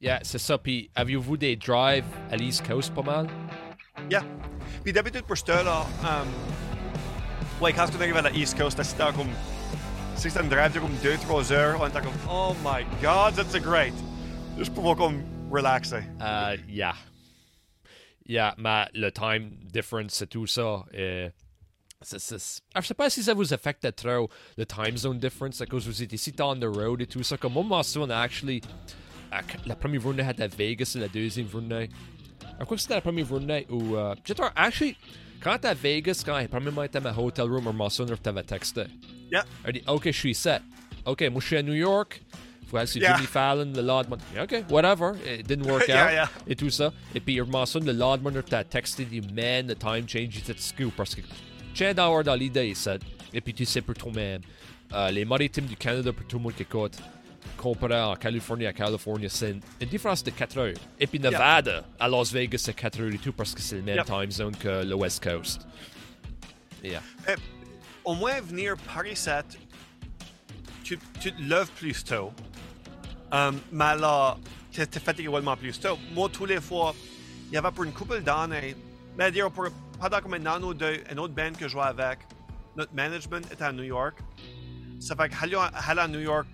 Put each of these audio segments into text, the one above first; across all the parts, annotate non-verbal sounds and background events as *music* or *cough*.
Yeah, c'est ça. Puis, avez-vous des drives à l'East Coast pas mal? Yeah. Puis d'habitude pour ça, là, um, ouais, quand on arrive à la East Coast, c'est comme, si c'est un drive de comme 2-3 heures, on est comme, oh my god, that's great. Juste pour comme relaxer. Uh, yeah. Yeah, mais le time difference et tout ça. Et c'est, c'est, je sais pas si ça vous affecte trop, le time zone difference, à cause vous êtes ici on the road et tout ça. Comme moi, on actually. La première journée à Vegas et la deuxième journée. Je crois que c'était la première journée où. Uh, actually, quand à Vegas, quand la première été à ma hotel room, on m'a sonné, t'avais texté. Yeah. Elle dit, OK, je suis set. OK, moi je suis à New York. Faut c'est yeah. Jimmy Fallon, le lendemain. OK, whatever. It didn't work *laughs* yeah, out. Yeah. Et tout ça. Et puis, m'a sonné le lendemain, t'as texté, dit, man, the time change, il était scoop. Parce que j'ai d'avoir dans l'idée, ça. Et puis, tu sais pour toi-même. Uh, les maritimes du Canada, pour tout le monde qui écoute, comparé en Californie à Californie, c'est une différence de 4 heures. Et puis Nevada yep. à Las Vegas, c'est 4 heures et tout parce que c'est le même time zone que le West Coast. Yeah. Et, au moins, venir Paris 7, tu, tu te lèves plus tôt. Um, mais là, tu es fatigué également plus tôt. Moi, tous les fois, il y avait pour une couple d'années, mais dire pour pendant comme un an ou deux, une autre band que je jouais avec, notre management était à New York. Ça fait que aller à New York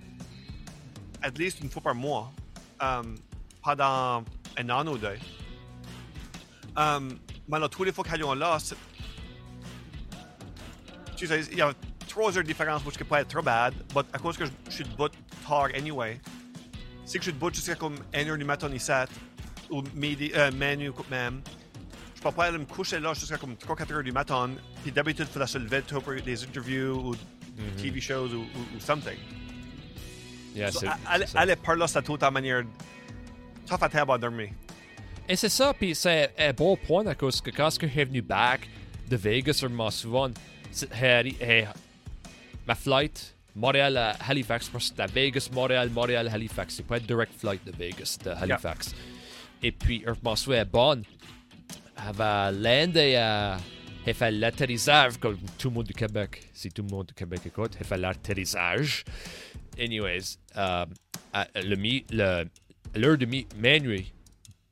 at least une fois par mois um, pendant un an ou deux. Um, mais là, tous les fois qu'ils ont là, tu sais, il y a trois heures de différence, ce qui peut être trop bad, mais à cause que je suis debout tard anyway, si je suis debout jusqu'à comme 1 heure du matin ici, ou midi, euh, minuit ou même, je peux pas aller me coucher là jusqu'à comme 3-4 heures du matin, puis d'habitude, il faut se lever tôt pour des interviews ou mm -hmm. TV shows ou, ou, ou something. Yeah, so, c'est aller par là, c'est toute manière tough à terre à dormir. Et c'est ça, puis c'est un bon point à cause que quand je suis venu back de Vegas souvent, hey, hey, ma flight, Montréal à Halifax, parce que c'était Vegas, Montréal, Montréal, Halifax. C'est pas un direct flight de Vegas, de Halifax. Yeah. Et puis, je m'en souviens bon, avait landé à. Il fait l'atterrissage, comme tout le monde du Québec, si tout le monde du Québec écoute, fait l'atterrissage. Anyways, um, à le, mi, le, l'heure de mi, minuit,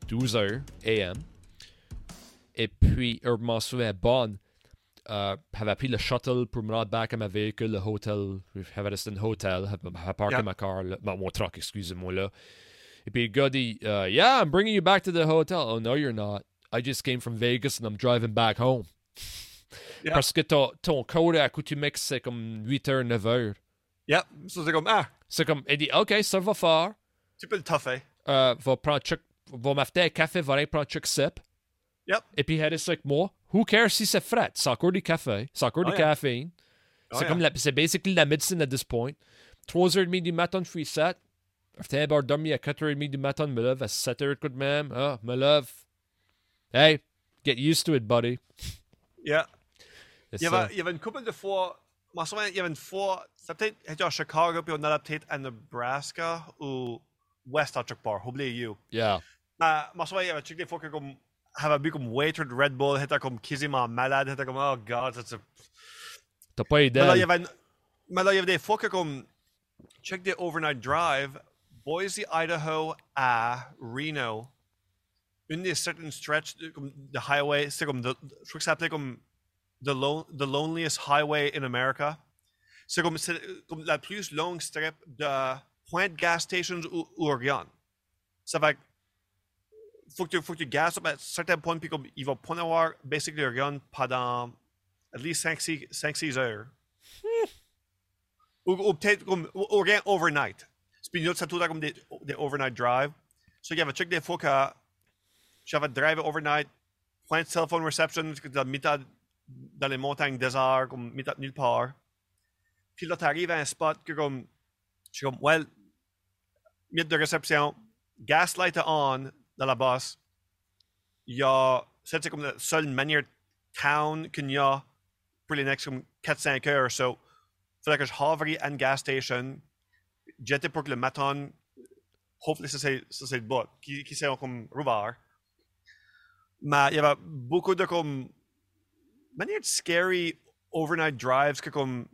12h AM. Et puis, je m'en souviens bon, uh, j'avais pris le shuttle pour me rendre back à ma véhicule, le hotel, j'avais resté dans un hôtel, j'avais parké yeah. ma car, là, mon truck, excusez-moi là. Et puis le gars dit, uh, Yeah, I'm bringing you back to the hotel. Oh, no, you're not. I just came from Vegas and I'm driving back home. Yeah. Parce que ton, ton code à Coutumex, c'est comme 8h, 9h. Yep. So c'est comme, ah. C'est comme, il dit, OK, ça va faire. Tu peux le toffer. Euh, va prendre chuck, va m'acheter un café, va aller prendre chuck sip. Yep. Et puis, il reste avec moi. Who cares? Si c'est fret? C'est encore du café. C'est encore oh, du yeah. caféine. Oh, c'est yeah. comme, la, c'est basically la médecine at this point. 3h30 du matin, je suis 7. Après avoir dormi à 4h30 du matin, me lève à 7h tout de même. Ah, me lève. Hey, get used to it, buddy. Yeah. Il y, avait, il y avait une couple de fois, je m'en souviens, il y avait une fois, c'était peut-être était à Chicago, puis on allait peut-être à Nebraska ou West à quelque part, oubliez you. Yeah. Mais je m'en souviens, il y avait des fois que comme, avait bu comme waiter de Red Bull, était comme quasiment malade, était comme, oh god, c'est T'as pas aidé. Mais là, il y avait, mais là, il y avait des fois que comme, check des overnight drive, Boise, Idaho à Reno, une des certaines stretches de, comme, de highway, c'est comme, de, je crois the, lo the loneliest highway in America. C'est comme, comme la plus longue strip de point gas stations ou, Oregon. Ça va, faut que tu, faut que tu à un certain point, puis comme, il va pas avoir basically Oregon pendant at least 5-6 heures. Hmm. ou, ou peut-être comme Oregon overnight. Puis nous, le temps comme des, des overnight drive. So, il y avait check des fois que j'avais drive overnight, point de cell phone reception, dans, mitad, dans les montagnes désert, comme mitad nulle part. Puis là, tu arrives à un spot que comme, je suis comme, well, mythe de réception, gaslight on dans la bosse. Il y a, c'est comme la seule manière town qu'il y a pour les next comme 4-5 heures. So, faudrait que je hover à une gas station, jeter pour que le matin, hopefully ça c'est, c'est le bot, qui, qui c'est comme rouvert. Mais il y avait beaucoup de comme, manière scary overnight drives que comme,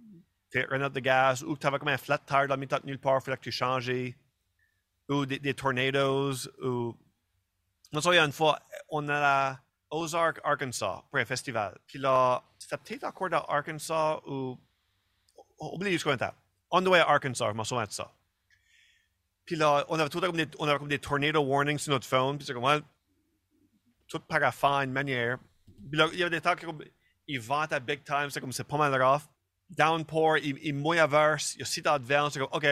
tu run out de gaz, ou que tu avais comme un flat tire dans le milieu de nulle part, il fallait que tu changes. ou des, des tornadoes, ou... Moi, ça, il y a une fois, on a la Ozark, Arkansas, pour un festival. Puis là, c'était peut-être encore dans Arkansas ou... Oublie qu'on était. On the way à Arkansas, je m'en souviens de ça. Puis là, on avait tout comme des, on avait comme des tornado warnings sur notre phone. Puis c'est comme, ouais, tout paraffin, une manière. Puis là, il y avait des temps comme, ils ventent à big time, c'est comme, c'est pas mal rough. Downpour, il, il mouille à verse, il y a site advance, c'est comme, OK,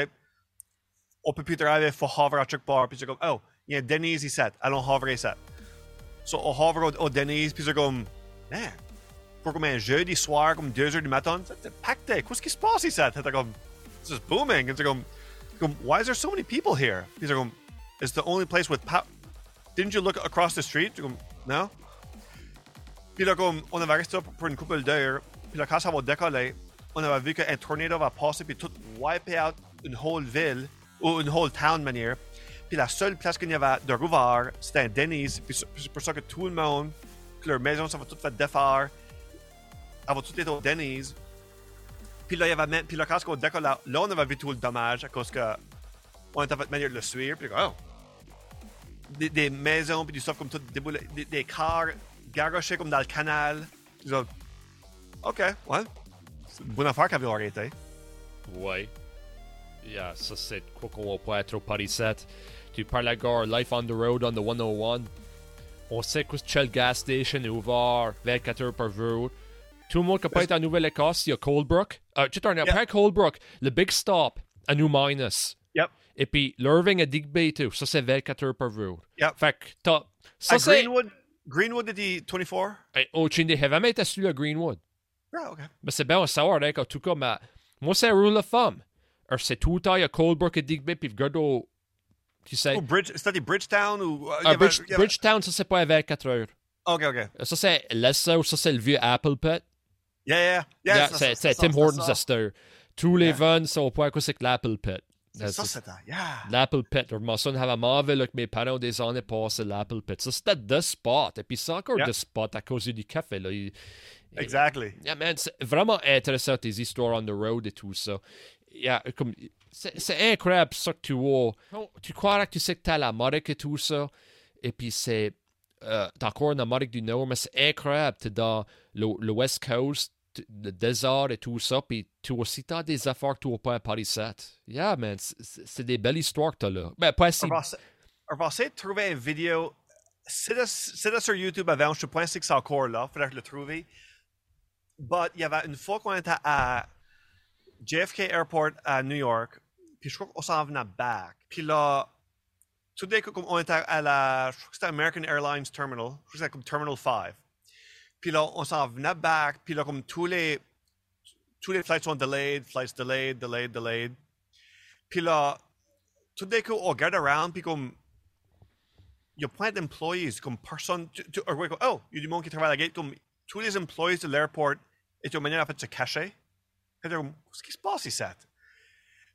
on peut plus travailler, il faut hover à chaque part. Puis c'est comme, oh, il y a Denise ici, allons hover ici. So, on hover au, au Denise, puis c'est comme, man, pour comme un jeudi soir, comme 2 heures du matin, c'est pacté. Qu'est-ce qui se passe ici? C'est comme, this is booming. C'est comme, comme, why is there so many people here? Puis c'est it's the only place with power. Didn't you look across the street? No? Puis là, comme, on avait resté pour une couple d'heures. Puis là, quand ça va décoller, on avait vu qu'un tornado va passer puis tout wipe out une whole ville ou une whole town de manière. Puis la seule place qu'il y avait de rouvert, c'était un Denny's. Puis c'est pour ça que tout le monde, que leur maison, ça va tout fait défaire. Elle tout être au Denny's. Puis là, il y avait même, puis là, quand on décolle, là, on avait vu tout le dommage à cause que on était fait manière de le suivre. Puis oh, des, des maisons, puis du stuff comme tout déboulé, des, des cars garochés comme dans le canal. Là, OK, ouais. C'est une bonne affaire qu'elle avait arrêté. Ouais. Yeah, ça c'est quoi qu'on va pas être au Paris 7. Tu parles à gare Life on the Road on the 101. On sait que Shell Gas Station est ouvert 24 heures par jour. Tout le monde qui peut être en Nouvelle-Écosse, il y a Coldbrook. Euh, tu t'en après Coldbrook, le Big Stop à New Minus. Yep. Et puis l'Irving à Digby, tout. Ça, c'est 24 heures par jour. Yep. Fait que t'as. Ça, c'est. Greenwood, Greenwood était 24? Hey, Oh, tu n'as jamais été celui à Greenwood? Ah, OK. Mais c'est bien à savoir, hein, en tout cas, mais moi, c'est un rule of thumb. Alors, c'est tout le temps, il y a Coldbrook et Digby, puis regarde au. Tu sais. Ou Bridge, c'était Bridgetown ou. euh, Ah, avait- Bridge- il y avait- Bridgetown, ça, c'est pas à 24 heures. OK, OK. Ça, c'est Leicester, ça, c'est le vieux Apple Pit. Yeah, yeah. yeah Yeah, c'est Tim Hortons. Tous les Yeah. vannes sont au point que c'est que l'Apple Pit. Ça, C'est- c'était. Yeah. L'Apple Pit. Je m'en souviens, j'avais mauvais avec mes parents des années passées, l'Apple Pit. Ça, c'était the spot. Et puis, c'est encore Yeah. the spot à cause du café. Là. Il- Exactly. Yeah, man, c'est vraiment intéressant tes histoires on the road et tout ça. Yeah, comme, c'est, c'est incroyable ça que tu vois. Tu crois que tu sais que t'as l'Amérique et tout ça. Et puis c'est. Euh, t'es encore en Amérique du Nord, mais c'est incroyable. T'es dans le, le West Coast, le désert et tout ça. Puis tu aussi t'as des affaires que tu pas à Paris 7. Yeah, man, c'est, des belles histoires que t'as là. Ben, pas si. On va, essayer de trouver une vidéo. C'est là- sur YouTube avant. Je pense que c'est encore là. Il faudrait le trouver. But il y avait une fois qu'on était à JFK Airport à New York. Puis je crois qu'on s'en venait back. Puis là, tout d'un coup, on était à la. Je crois que c'était American Airlines Terminal. Je crois que c'était comme Terminal 5. Puis là, on s'en venait back. Puis là, comme tous les. Tous les flights sont delayed, flights delayed, delayed, delayed. Puis là, tout d'un coup, on regarde around, puis comme, il y a plein d'employés, comme personne, tu, tu, oh, il y a du monde qui travaille à la gate, comme, tous les employés de l'airport étaient une manière, en fait, de se cacher. Et comme, qu'est-ce qui se passe ici?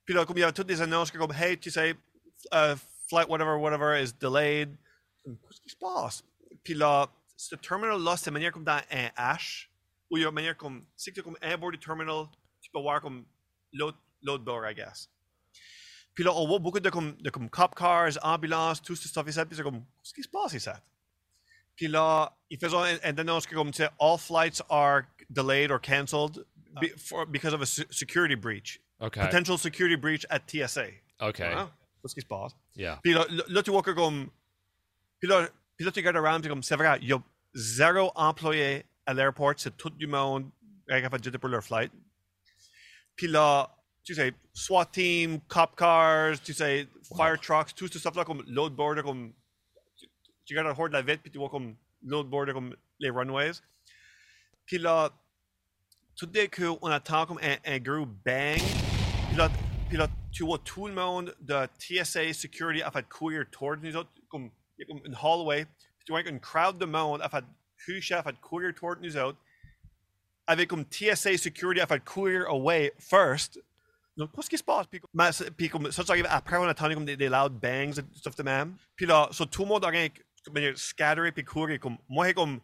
Puis là, comme il y avait toutes des annonces, comme, hey, tu sais, uh, flight whatever, whatever is delayed. Qu'est-ce qui se passe? Puis là, ce terminal-là, c'est une manière comme dans un H, où il y a une manière comme, c'est que tu comme un bord du terminal, peux voir comme load l'autre bord, I guess. Puis là, on voit beaucoup de comme, de comme cop cars, ambulances, tout ce stuff ici. Puis c'est comme, qu'est-ce qui se passe ici? Puis là, ils faisaient un, un annonce que comme, tu sais, all flights are delayed or cancelled be, for, because of a security breach. OK. Potential security breach at TSA. OK. Ah, Qu'est-ce qui se passe? Yeah. Puis là, là, là, tu vois que comme. Puis là, puis là tu regardes around, puis comme, c'est vrai, il y a zéro employé à l'aéroport, c'est tout du monde qui a fait jeter pour leur flight. Puis là, tu sais, SWAT team, cop cars, tu sais, fire trucks, tout ce stuff-là, comme load border, comme. Tu, tu regardes la horde la vite, puis tu vois comme load border, comme les runways. Puis là, tout d'un coup, on attend comme un, un gros bang. Puis là, puis là, tu vois tout le monde de TSA Security a fait courir towards nous autres, comme, il y a hallway. Puis tu vois une crowd de monde a fait coucher, a fait courir towards nous autres. Avec comme TSA Security a fait courir away first. Donc, qu'est-ce qui se passe? Puis, c'est- puis comme ça, ça arrive après, on attendait comme des, loud bangs et stuff de même. Puis so, tout le monde a rien comme scatteré puis courir. Comme, moi, comme,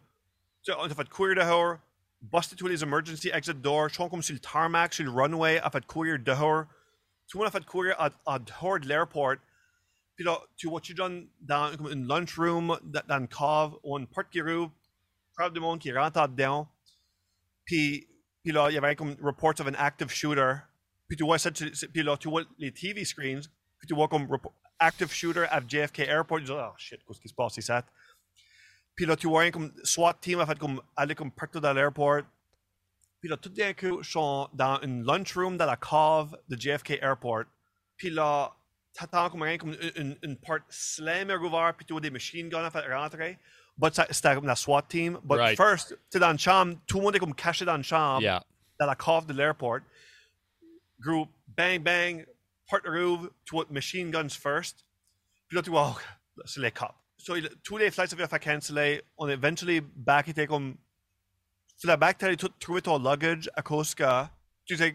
tu sais, on a fait courir dehors, busté emergency exit doors, je suis comme sur tarmac, sur runway, fait courir dehors. Tout le monde a fait courir à, à dehors de l'airport. Puis là, tu vois-tu John dans comme une lunchroom, dans, une cave, ou une porte qui rouvre, crowd de monde qui rentre dedans. Puis, puis là, il y avait comme reports of an active shooter. Puis tu vois ça, tu- puis là, tu vois les TV screens, puis tu vois comme active shooter at JFK Airport. Tu dis, oh shit, qu'est-ce qui se passe ici? Puis là, tu vois comme SWAT team a fait comme aller comme partout dans l'airport. Puis là, tout d'un coup, ils sont dans une lunchroom dans la cave de JFK Airport. Puis là, t'attends comme rien, comme une, une, une porte slammer ouverte, puis tu des machine guns à faire rentrer. But c'était comme la SWAT team. But Right. first, tu sais, dans une chambre, tout le monde est comme caché dans une chambre, Yeah. dans la cave de l'airport. Groupe, bang, bang, rouvre, tu vois machine guns first. Puis là, tu vois, oh, c'est les cops. So, il- tous les flights avaient fait canceller. On eventually back était comme. Fallait back t'allais tout trouver ton luggage à cause que. Tu sais,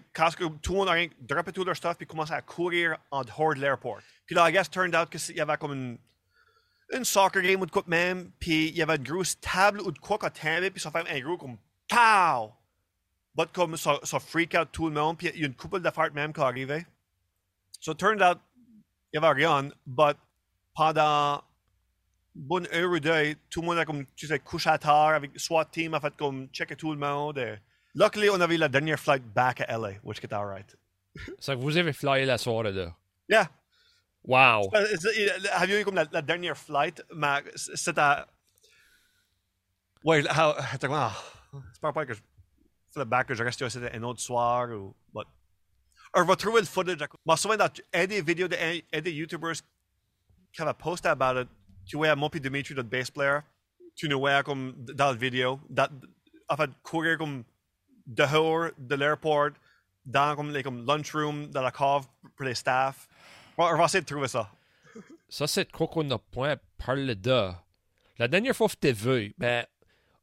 tout le monde a droppé tout leur stuff puis commençait à courir en dehors de l'airport. Puis là, I guess, turned out qu'il y avait comme une. Soccer game ou de quoi puis il y avait une grosse table ou de quoi qui a tombé, puis ça fait un gros comme. POW! But comme ça, freak out tout le monde, puis il y a une couple d'affaires même qui arrivé. So, turned out, il n'y avait rien, but pendant bonne heure ou deux, tout le monde a comme, tu sais, couché à terre avec SWAT team, a fait comme checker tout le monde. Luckily, on avait la dernière flight back à LA, which était alright. C'est que vous avez flyé la soirée là. Yeah. Wow. C'est- Avez-vous eu comme la, la dernière flight, mais c'était. Ouais, how- attends, ah, j'espère pas que je. Fallait back que je reste ici un autre soir ou. But... Alors, je vais trouver le footage. Je me souviens dans un des vidéos de un, un des YouTubers qui avait posté about it. Tu vois, moi puis Dimitri, notre bass player, tu nous vois comme dans la vidéo, dans, en fait, courir comme dehors de l'airport, dans comme les comme lunchroom, dans la cave pour les staffs. On va essayer de trouver ça. *laughs* Ça, c'est quoi qu'on a point parlé de. La dernière fois que t'es vu, ben,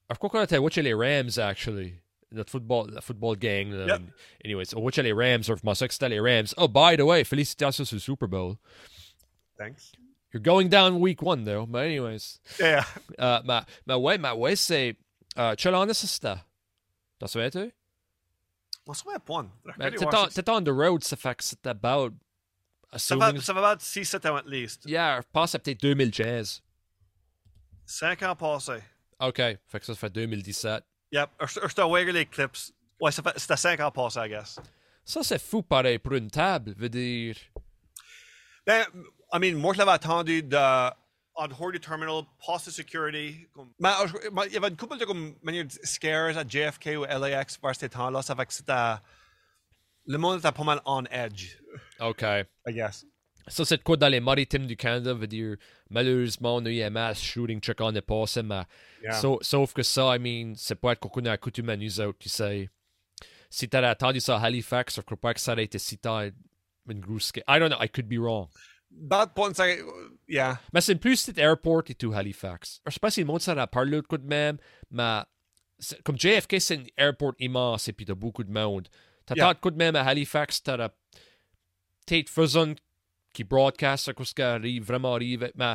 je crois qu'on était watché les Rams, actually. Notre football, la football gang. Là. Yep. Anyways, on watchait les Rams, or je pensais que c'était les Rams. Oh, by the way, félicitations sur le Super Bowl. Thanks. You're going down week one, though. But anyways. Yeah. Uh, mais, mais ouais, mais ouais, c'est... Uh, ça c'était? T'en souviens-tu? On se à point. Ben, T'étais on, the road, ça fait que c'était about... Ça va, Assuming... ça va about 6-7 ans at least. Yeah, je pense que c'est peut-être 2015. 5 ans passés. OK, fait que ça, ça fait 2017. Yep. Je te envoyer les clips. Ouais, ça fait- c'était 5 ans passés, I guess. Ça, c'est fou pareil pour une table, veut dire... Ben, I mean, moi, je l'avais attendu de en dehors terminal, poste de security. Comme, mais, je- mais il y avait une couple de comme, manière scares à JFK ou LAX vers ces temps-là. Ça fait que c'était. Le monde était pas mal on edge, OK. I guess. Ça, c'est de quoi dans les maritimes du Canada, veut dire, malheureusement, on a eu un mass shooting check on est passé, mais Yeah. sauf, sauf que ça, I mean, c'est pas être qu'on a accoutumé à nous autres, tu sais. Si t'avais attendu ça à Halifax, je crois pas que ça aurait été si tard une grosse... I don't know, I could be wrong. Bad point, ça. Yeah. Mais c'est plus cet airport et tout Halifax. Je sais pas si le monde s'en a parlé de coup de même, mais comme JFK, c'est un airport immense et puis t'as beaucoup de monde. T'as Yeah. tant de même à Halifax, t'as la Tate Fuzzon qui broadcast ce qui arrive, vraiment arrive. Mais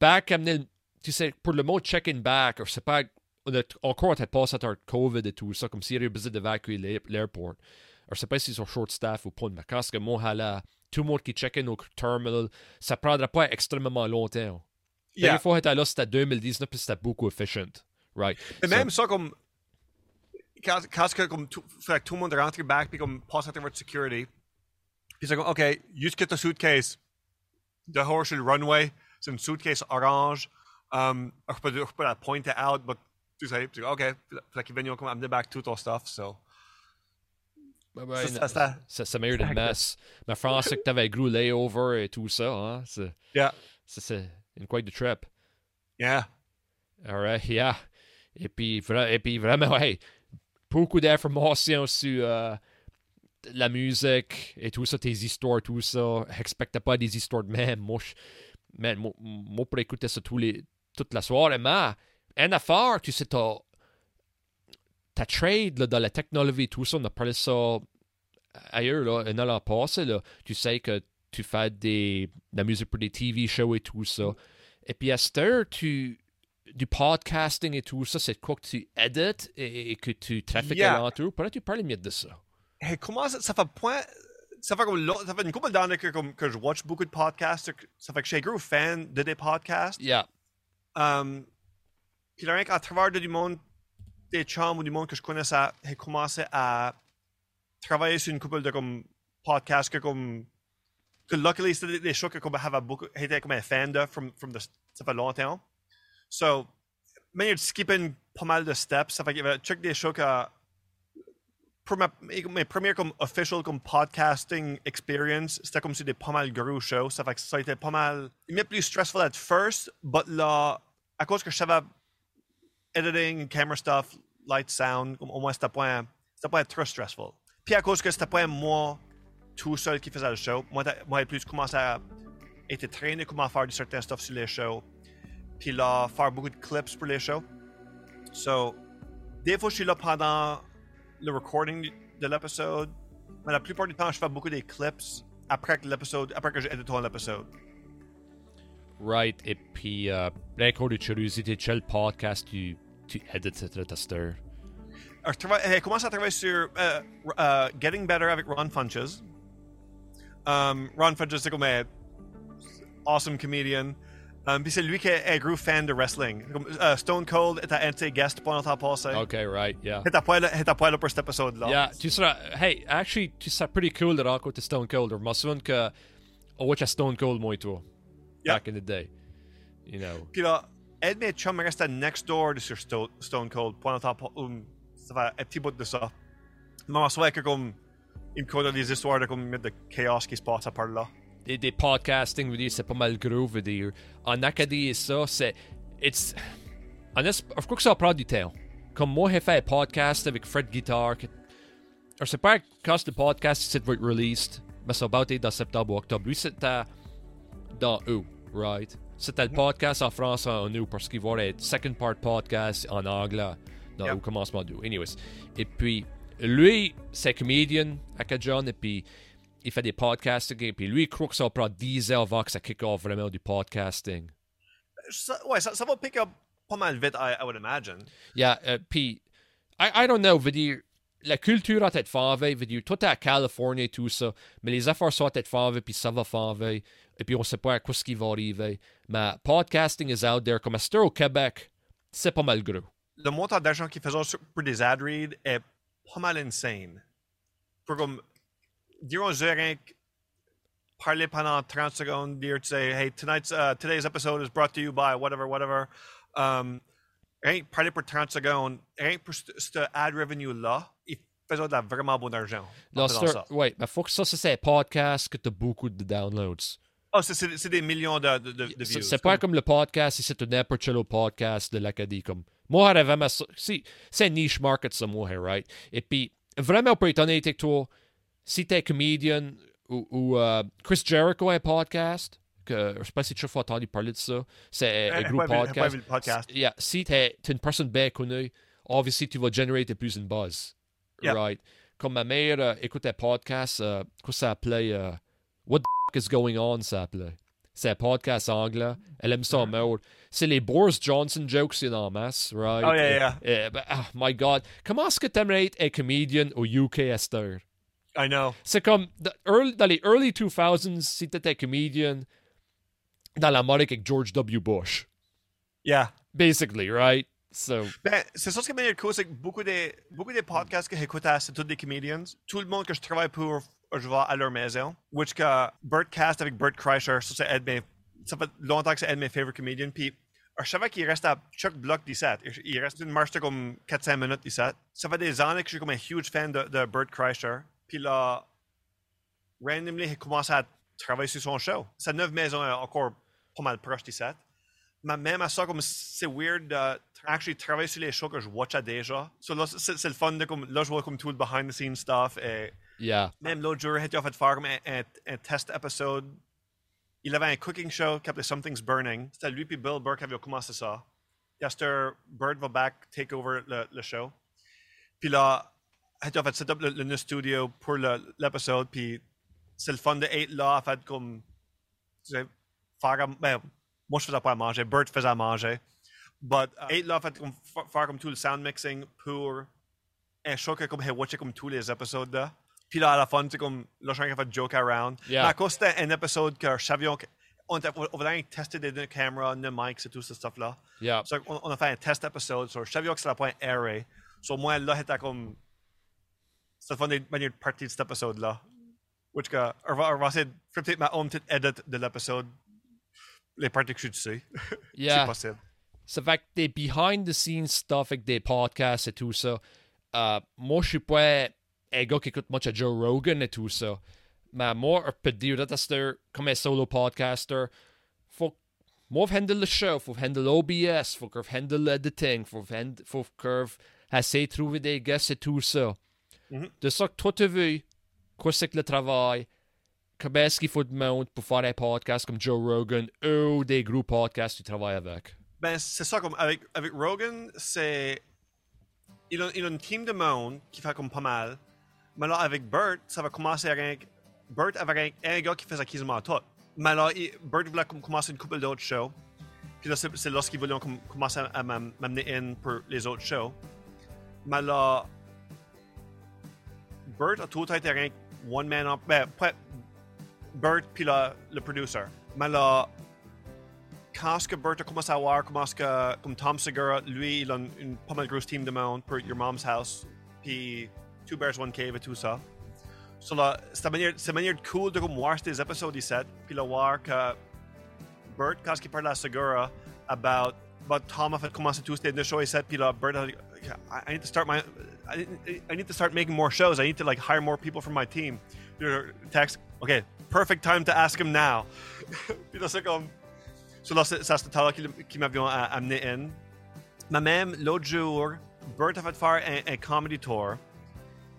back, amener, tu sais, pour le mot check-in back, je sais pas, on a encore passé à COVID et tout ça, comme s'il y avait besoin d'évacuer l'air- l'airport. Je sais pas s'ils sont short staff ou pas, mais quand ce que moi, là, tout le monde qui check-in au terminal, ça prendra pas extrêmement longtemps. La Yeah. dernière fois que là, c'était 2019, puis c'était beaucoup efficient. Right. Mais So- même ça, comme. Quand, quand que, comme, tout, fait que tout le monde rentre back, puis comme, passe à travers de security. Puis c'est comme, OK, juste quitte ta suitcase. Dehors sur le runway, c'est une suitcase orange. Um, je peux, je peux la pointer out, mais tu sais, OK, fait qu'ils viennent comme amener back tout ton stuff, so. Ben, ben, Ça, ça, ça- ça, ça mérite une messe. Mais France, c'est que t'avais gros layover et tout ça, hein. C'est, Yeah. c'est, c'est une quite de trip. Yeah. Alright, yeah. Et puis, vra- et puis vraiment, ouais, beaucoup d'informations sur euh, la musique et tout ça, tes histoires, tout ça. Expecte pas des histoires de même. Moi, je- man, moi, moi, pour écouter ça tous les, toute la soirée, mais une affaire, tu sais, t'as, ta trade là, dans la technologie, tout ça, on a parlé ça ailleurs, là, un an passé, là. Tu sais que tu fais des, de la musique pour des TV shows et tout ça. Et puis à cette heure, tu, du podcasting et tout ça, c'est quoi que tu édites et, et que tu trafiques Yeah. alentour? Pourrais tu parler mieux de ça? Hey, comment ça, ça fait point ça fait comme ça fait une couple d'années que, comme, que je watch beaucoup de podcasts. Ça fait que je suis un gros fan de des podcasts. Yeah. Um, puis là, rien qu'à travers du monde, des chums ou du monde que je connaissais, j'ai commencé à travailler sur une couple de comme podcasts que comme que luckily c'était des- shows que comme j'avais beaucoup, j'étais comme un fan de from, from the, ça fait longtemps. So, mais il skipping pas mal de steps. Ça fait qu'il y avait check des shows que pour ma, mes premières comme official comme podcasting experience, c'était comme si des pas mal gros shows. Ça fait que ça a été pas mal, mais plus stressful at first, but là, à cause que je savais editing, and camera stuff, light, sound, au moins c'était pas, c'était pas trop stressful. Puis à cause que c'était pas moi tout seul qui faisait le show, moi, moi j'ai plus commencé à être traîné comment faire du certain stuff sur les shows. Puis là, faire beaucoup de clips pour les shows. So, des fois, je suis là pendant le recording de l'épisode, mais la plupart du temps, je fais beaucoup des clips après que l'épisode, après que j'ai édité l'épisode. Right. Et puis, euh, de curiosité, quel podcast tu, tu édites le testeur? Alors, je travaille- commencé à travailler sur euh, euh, Getting Better avec Ron Funches. Um, Ron Funches, c'est comme un awesome comedian. Um, puis c'est lui qui est eh, un gros fan de wrestling. Comme, euh, Stone Cold était un de ses guests pendant temps passé. Ok, right, yeah. Était pas là- il était pas là pour cet épisode-là. Yeah, tu seras, hey, actually, tu seras pretty cool de raconter Stone Cold. Je me souviens que, on watch Stone Cold, moi et toi, Yeah. back in the day. You know. Puis là, Ed mes chums restait next door de sur Sto- Stone Cold pendant le temps pa- um, ça fait un petit bout de ça. Mais on souhaite que comme il me conte des histoires de comme de chaos qui se passe à part là. des, des podcasting, veux dire, c'est pas mal gros, veux dire. En Acadie et ça, c'est. It's. En es, je crois que ça prend du temps. Comme moi, j'ai fait un podcast avec Fred Guitar. Que, alors, c'est pas quand le podcast c'est va être released, mais ça va être dans septembre ou octobre. Lui, c'était dans août, right? C'était le podcast en France en août parce qu'il va un second part podcast en anglais dans Yep. au commencement d'août. Anyways. Et puis, lui, c'est comédien à Cajon, et puis il fait des podcasting, et puis lui, il croit que ça va prendre 10 heures avant que ça kick off vraiment du podcasting. Ça, ouais, ça, ça va pick up pas mal vite, I, I would imagine. Yeah, uh, puis, I, I don't know, veut dire, la culture a été fanvée, veut dire, tout est à Californie et tout ça, mais les affaires sont à être fanvées, puis ça va fanver, et puis on sait pas à quoi ce qui va arriver. Mais podcasting is out there, comme c'était au Québec, c'est pas mal gros. Le montant d'argent qu'ils faisaient pour des ad reads est pas mal insane. Pour comme, dire aux gens rien parler pendant 30 secondes, dire, tu sais, hey, tonight's, uh, today's episode is brought to you by whatever, whatever. Um, rien que parler pour 30 secondes, rien que pour ce ad revenue-là, ils faisaient de la vraiment bon argent. ouais, mais faut que ça, c'est un podcast que t'as beaucoup de downloads. Oh, c'est- des millions de, de, de, views. c'est pas comme le podcast, c'est un autre podcast de l'Acadie. Comme, moi, j'avais ma. si- C'est un niche market, ça, moi, right? Et puis, vraiment, pour être honnête avec toi, si t'es comédien ou, ou euh, Chris Jericho a un podcast, que je sais pas si tu as entendu parler de ça, c'est un pas *laughs* podcast. vu podcast. Yeah, si t'es t'es une personne bien connue, obviously, tu vas générer plus une buzz. Yeah. Right? Comme ma mère euh, écoute un podcast, euh, ça s'appelait euh, What the is going on, ça. C'est un podcast anglais. Elle aime ça en mode. C'est les Boris Johnson jokes, c'est en masse, right? Oh, yeah, yeah. Eh, eh, oh my god. Comment est-ce que t'aimerais être un comédien au UK à cette heure? I know. C'est comme the early- dans les early 2000s, si t'étais comédien dans la l'Amérique avec George W. Bush. Yeah. Basically, right? So, Ben, c'est ça ce qui m'a cool, c'est que beaucoup des, beaucoup des podcasts que j'écoutais, c'est tous des comedians. Tout le monde que je travaille pour, je vais à leur maison. Which que Bert Cast avec Bert Kreischer, ça, fait longtemps que c'est un de mes favorite comedians. Puis, je savais qu'il reste à chaque bloc 17. Il- reste une marche de comme 4-5 minutes 17. Ça fait des années que je suis comme un huge fan de, de Bert Kreischer. Puis là, randomly, il commence à travailler sur son show. Sa neuve maison est encore pas mal proche 17. Mais même à ça, comme c'est weird de actually travailler sur les shows que je watchais déjà. So là, c'est le fun de comme, là, je vois comme tout le behind the scenes stuff. Et yeah. même l'autre jour, a fait faire comme un, un, un test épisode. Il avait un cooking show qui s'appelait Something's Burning. C'était lui et Bill Burke qui avaient commencé ça. Yester Bird va back take over le, le show. Puis là, a fait set up le, le new studio pour l'épisode. Puis c'est le fun de être là, en fait, comme. Tu sais, faire. Ben, moi, je faisais pas à manger. Bert faisait à manger. But uh, être là, fait, comme, fa- faire comme tout le sound mixing pour un show que comme, hey, watché comme tous les épisodes là. Puis là, à la fin, tu sais, comme, là, train de faire joke around. Yeah. Mais à cause c'était un épisode que je savais, on, on, voulait tester des, caméras, des mics et tout ce stuff-là. Yeah. So, on, on a fait un test épisode, so, je savais que c'était la point erré. So, moi, là, c'était comme, c'était fun de manière de partie de cet épisode-là. Which que, on va, on va essayer de faire ma own petite edit de l'épisode. Les parties que je sais. *laughs* Yeah. C'est possible. Ça fait que des behind the scenes stuff avec des podcasts et tout ça. euh, moi, je suis pas un gars qui écoute much à Joe Rogan et tout ça. Mais moi, je peux dire que comme un solo podcaster. Faut moi, je handle le show, faut handle OBS, faut que je handle l'editing, faut hand- faut que je essaie de trouver des guests et tout ça. Mhm. De ça que toi, tu veux, quoi c'est que le travail, comment est-ce qu'il faut de monde pour faire un podcast comme Joe Rogan ou des gros podcasts que tu travailles avec? Ben, c'est ça, comme avec, avec Rogan, c'est. Il a, il a une team de monde qui fait comme pas mal. Mais là, avec Bert, ça va commencer avec. Bert avec un, un gars qui faisait quasiment tout. Mais là, il- Bert voulait comme commencer une couple d'autres shows. Puis là, c'est lorsqu'ils voulaient comme commencer à m'am- m'amener in pour les autres shows. Mais là, Bert a tout été un one man up. Ben, Bert puis là, le producer. Mais là, quand que Bert a Tom Segura lui il a une, grosse team de monde pour Your Mom's House puis Two Bears One Cave et tout ça so là c'est manière cool de comme voir ces épisodes ici puis là voir que Bert quand il Segura about about Tom a fait commencer tous deux shows ici puis là Bert a dit I, need to start my I, need- I need to start making more shows. I need to like hire more people from my team. Text okay perfect time to ask him now puis là c'est comme So là, c'est ce temps-là qui, qui amené in. Mais même l'autre jour, Bert a fait faire un, un comedy tour.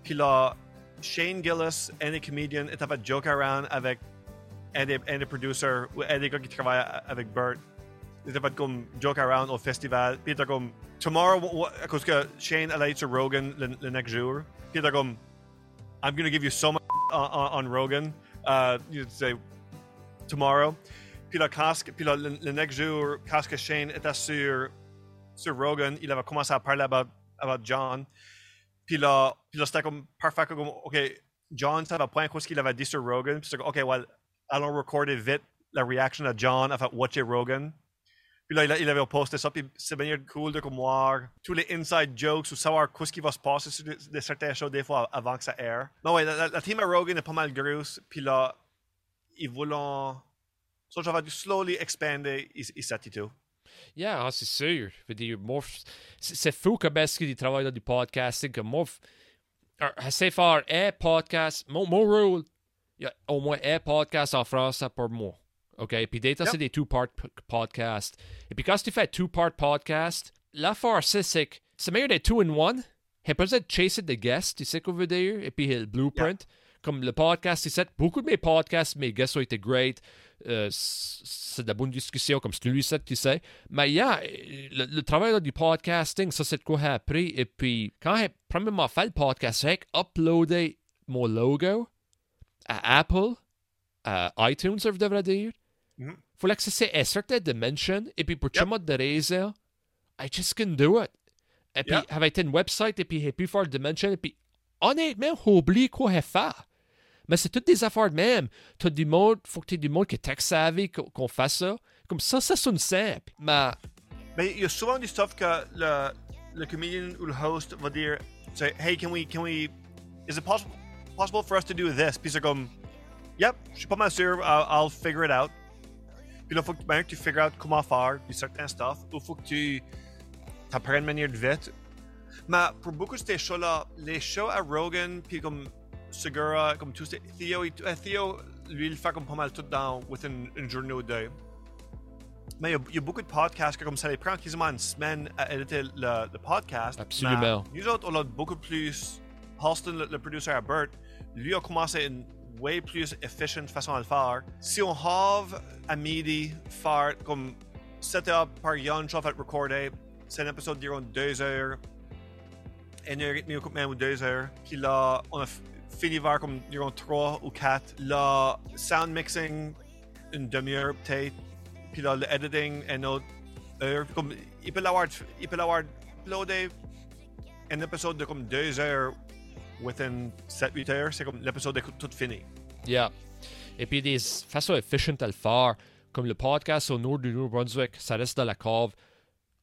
Puis là, Shane Gillis, un des comédiens, était fait joke around avec un des, un producers ou un des gars qui travaille avec Bert. Il était fait comme joke around au festival. Puis il était comme, tomorrow, à cause que Shane allait sur Rogan le, le next jour. Puis il était comme, I'm gonna give you so much on, on, on Rogan. Uh, say, tomorrow. Puis là, quand, puis le, le next jour, quand que Shane était sur, sur Rogan, il avait commencé à parler about, about John. Puis là, puis là c'était comme parfait, comme, OK, John savait pas quoi ce qu'il avait dit sur Rogan. Puis c'est comme, OK, well, allons recorder vite la réaction de John à watcher Rogan. Il, avait posté ça, c'est bien cool de comme voir tous les inside jokes ou savoir quoi ce qui va se passer sur des, fois avant que ça air. Mais la, team à Rogan est pas mal grosse, puis là, ils. So, j'avais dû slowly expander et tout. Yeah, ah, c'est sûr. Je c'est fou comment est-ce qu'il travaille dans du podcasting. Que moi, f- alors, essayer de faire un podcast. Mon, rôle, y a au moins un podcast en français pour moi. OK? Puis Data, Yep. c'est des two-part podcasts. Et puis quand tu fais two-part podcast, l'affaire, c'est c'est que c'est meilleur des two-in-one. Il peut être chasser des guests, tu sais quoi je veux dire? Et puis le blueprint. Comme le podcast, c'est beaucoup de mes podcasts, mes guests ont été great. Euh, c'est de la bonne discussion, comme celui ci tu sais. Mais yeah, le, le travail là, du podcasting, ça, c'est de quoi j'ai appris. Et puis, quand j'ai premièrement fait le podcast, j'ai uploadé mon logo à Apple, à iTunes, je devrais dire. Mhm. Faut l'accéder à certaines dimensions. Et puis, pour Yep. de raison, I just can do it. Et puis, Yeah. j'avais été une website, et puis j'ai pu faire dimension. Et puis, honnêtement, j'ai oublié quoi j'ai fait. Mais c'est toutes des affaires de même. T'as du monde, faut que tu aies du monde qui est savvy, qu'on qu'on fasse ça. Comme ça, ça sonne simple. Mais, Mais il y a souvent du stuff que le, le comedian ou le host va dire say, Hey, can we, can we, is it possible, possible for us to do this? Puis c'est comme, Yep, je suis pas mal sûr, I'll, I'll figure it out. Puis là, faut que, ben, tu figures out comment faire du certain stuff, ou faut que tu t'apprennes une manière de vite. Mais pour beaucoup de ces shows-là, les shows à Rogan, puis comme Segura, comme ces. Theo, il- euh, Theo, lui, il fait comme pas mal tout dans within une journée ou deux. Mais il y, a, il y a beaucoup de podcasts que comme ça les prend quasiment une semaine à éditer le, le podcast. Absolument. Mais nous autres, on a beaucoup plus. Halston, le, le producer à Bert, lui a commencé une way plus efficient façon à le faire. Si on have à midi faire comme setup par Yann, je fait recorder, c'est un épisode d'environ deux heures, une heure et demie ou même ou deux heures. Puis là, on a fini vers comme environ trois ou quatre. Là, sound mixing, une demi-heure peut-être. Puis là, le editing, une autre heure. Comme, il peut l'avoir, il peut l'avoir uploadé un épisode de comme deux heures within 7-8 heures, c'est comme l'épisode est tout fini. Yeah. Et puis des façons efficientes à le faire, comme le podcast au nord du Nouveau-Brunswick, ça reste dans la cave.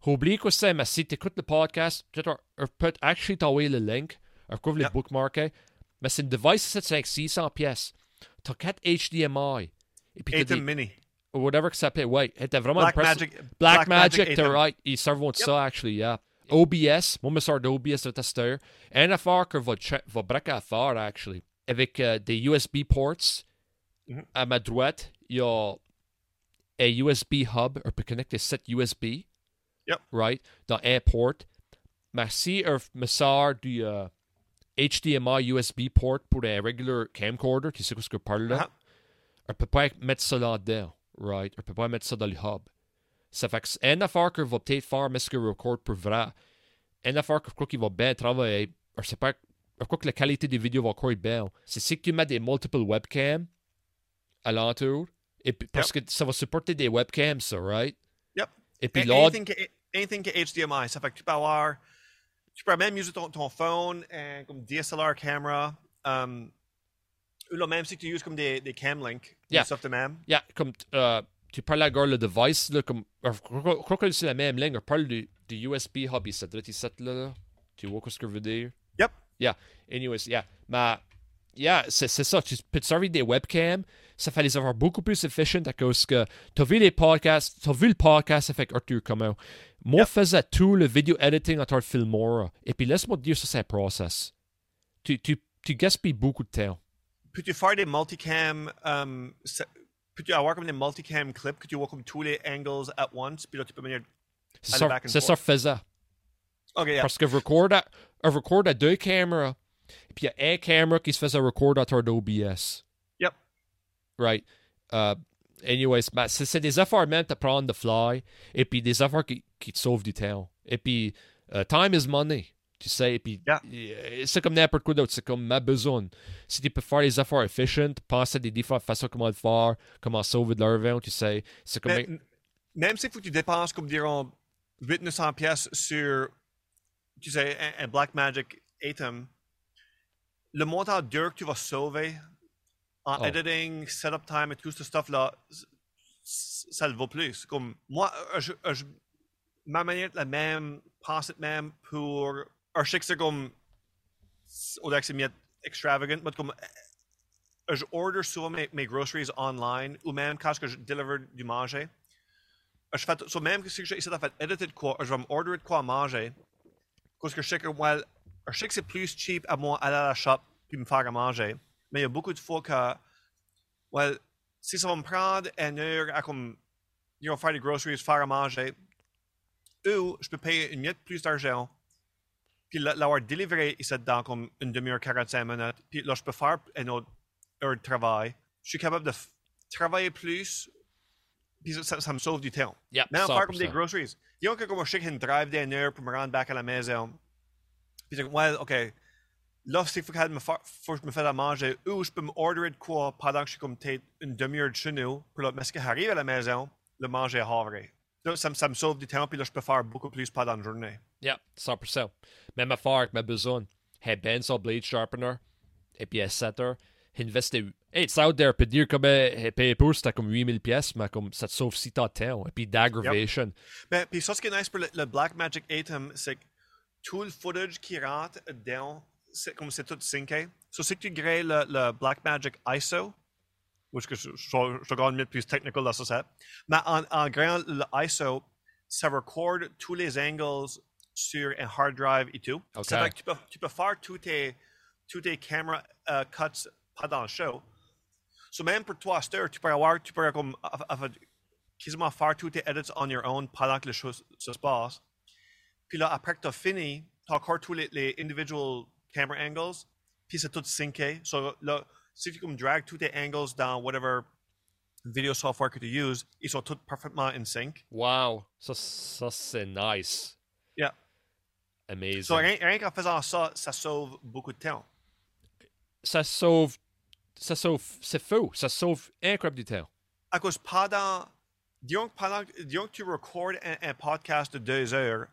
Oublie que c'est, mais si tu écoutes le podcast, peut-être peut actually t'envoyer le link, on couvre les Yeah. bookmarker, mais c'est une device 756 600 pièces. T'as 4 HDMI. Et puis Atom Mini. ou whatever que ça s'appelle, ouais, était vraiment Black impressive. Magic. Black, Magic, t'es Atom. right. Ils servent de ça, actually, yeah. OBS, moi, me sors d'OBS de testeur. Une affaire que va braquer à faire, actually. Avec euh, des USB ports, Mhm. à ma droite, il y a un USB hub, on peut connecter 7 USB, Yep. right, dans un port. Mais si on me sort du euh, HDMI USB port pour un regular camcorder, tu sais ce que je parle là? Ah. on peut pas mettre ça là-dedans, right? On peut pas mettre ça dans le hub. Ça fait que affaire que va peut-être faire, mais ce que record pour vrai. Affaire que je crois qu'il va bien travailler. Je sais pas, je crois que la qualité des vidéos va encore être belle. C'est si tu mets des multiple webcams alentour. Et puis, parce que ça va supporter des webcams, ça, right? Yep. Et puis là, anything, anything que HDMI. Ça fait que tu peux avoir. Tu peux même utiliser ton, ton phone euh, comme DSLR camera. Um, ou là, même si tu utilises comme des, des Camlink. Yeah. Des stuff de même. yeah, comme euh, tu parles à gare le device, là, comme, je crois je crois que c'est la même ligne. On parle du, USB hub ici, là, là, là. Tu vois ce que je veux dire? Yep. Yeah. Anyways, yeah. Mais, yeah, c'est c'est ça. Tu peux te servir des webcams. Ça fait les avoir beaucoup plus efficient à cause que tu as vu les podcasts, tu as vu le podcast avec Arthur Comment. Moi, Yep. faisais tout le video editing en tant que Filmora. Et puis, laisse-moi te dire, ça, c'est un process. Tu, tu, tu gaspilles beaucoup de temps. Peux-tu faire des multicam. Um, se- peux-tu avoir comme des multicam clips que tu vois comme tous les angles at once. Puis là, tu peux venir. C'est Aller ça, back and c'est ça, forth. que je faisais. Ok, yeah. Parce que record à, un record à deux caméras. Puis il y a un caméra qui se faisait record à travers d'OBS. Yep. Right. Uh, anyways, mais c'est c'est des affaires même à prendre the fly. Et puis des affaires qui, qui te sauvent du temps. Et puis, uh, time is money. Tu sais, et puis Yeah. euh, c'est comme n'importe quoi d'autre. C'est comme ma besoin. Si tu peux faire les affaires efficient, pense à des différentes façons comment le faire, comment sauver de l'argent, tu sais. C'est comme. Mais- même si faut que tu dépenses comme diront 800 pièces sur tu sais un, un Blackmagic Atom, le montant d'heures que tu vas sauver en Oh. editing, setup time et tout ce stuff là, ça le vaut plus. Comme moi, euh, je, euh, je- ma manière est la même, pense même pour. Que c'est comme. Au que c'est mieux extravagant, comme. euh, Je order souvent mes, mes groceries online ou même quand je deliver du manger. Je fais so même que si faire editer de quoi, je vais me order de quoi manger. Parce que je que, well, sais que c'est plus cheap à moi aller à la shop puis me faire à manger. Mais il y a beaucoup de fois que, well, si ça va me prendre une heure à comme, ils vont faire des groceries, faire à manger, ou je peux payer une miette plus d'argent, puis la- l'avoir délivré ici dans comme une demi-heure, 45 minutes, puis là, je peux faire une autre heure de travail. Je suis capable de travailler plus, puis ça, ça- me sauve du temps. Yeah, Même faire comme des 100%. groceries. Disons que comme je sais une drive d'une heure pour me rendre back à la maison. Puis comme, well, OK. Là, c'est faut que me fa- faut que je me fasse à manger. Ou je peux me order de quoi pendant que je suis comme peut-être une demi-heure de chez nous. Puis là, mais ce qui arrive à la maison, le manger est havré. Là, ça, ça me sauve du temps, puis là, je peux faire beaucoup plus pendant la journée. Yeah, 100%. Même affaire avec ma besoin. Hey, Ben, son blade sharpener. Et puis, setter. Investi. Hey, it's out there. Peut dire comme, hey, payer pour, c'était comme 8000 pièces, mais comme, ça te sauve si t'as temps. Et puis, d'aggravation. Mais puis ça, ce qui est nice pour le, le Blackmagic Atom, c'est que tout le footage qui rentre dedans, c'est comme c'est tout synché. So, si tu grées le, le Blackmagic ISO, which que je, je, je, regarde plus technical dans ça, mais en, en gréant le ISO, ça record tous les angles sur un hard drive et tout. Ok. Ça fait que tu peux, tu peux faire tous tes, tous tes camera euh, cuts pendant le show. So même pour toi, Stir, tu peux avoir, tu peux comme, quasiment faire tous tes edits on your own pendant que les choses se passent. Puis là, après que tu as fini, tu as encore tous les, les individual camera angles, puis c'est tout synché. So là, si tu comme drag tous tes angles dans whatever video software que tu uses, ils sont tous parfaitement in sync. Wow. Ça, ça c'est nice. Amazing. So rien, rien qu'en faisant ça, ça sauve beaucoup de temps. Ça sauve. Ça sauve. C'est faux. Ça sauve incroyable du temps. À cause pendant, disons pendant, disons que tu recordes un, un podcast de deux heures,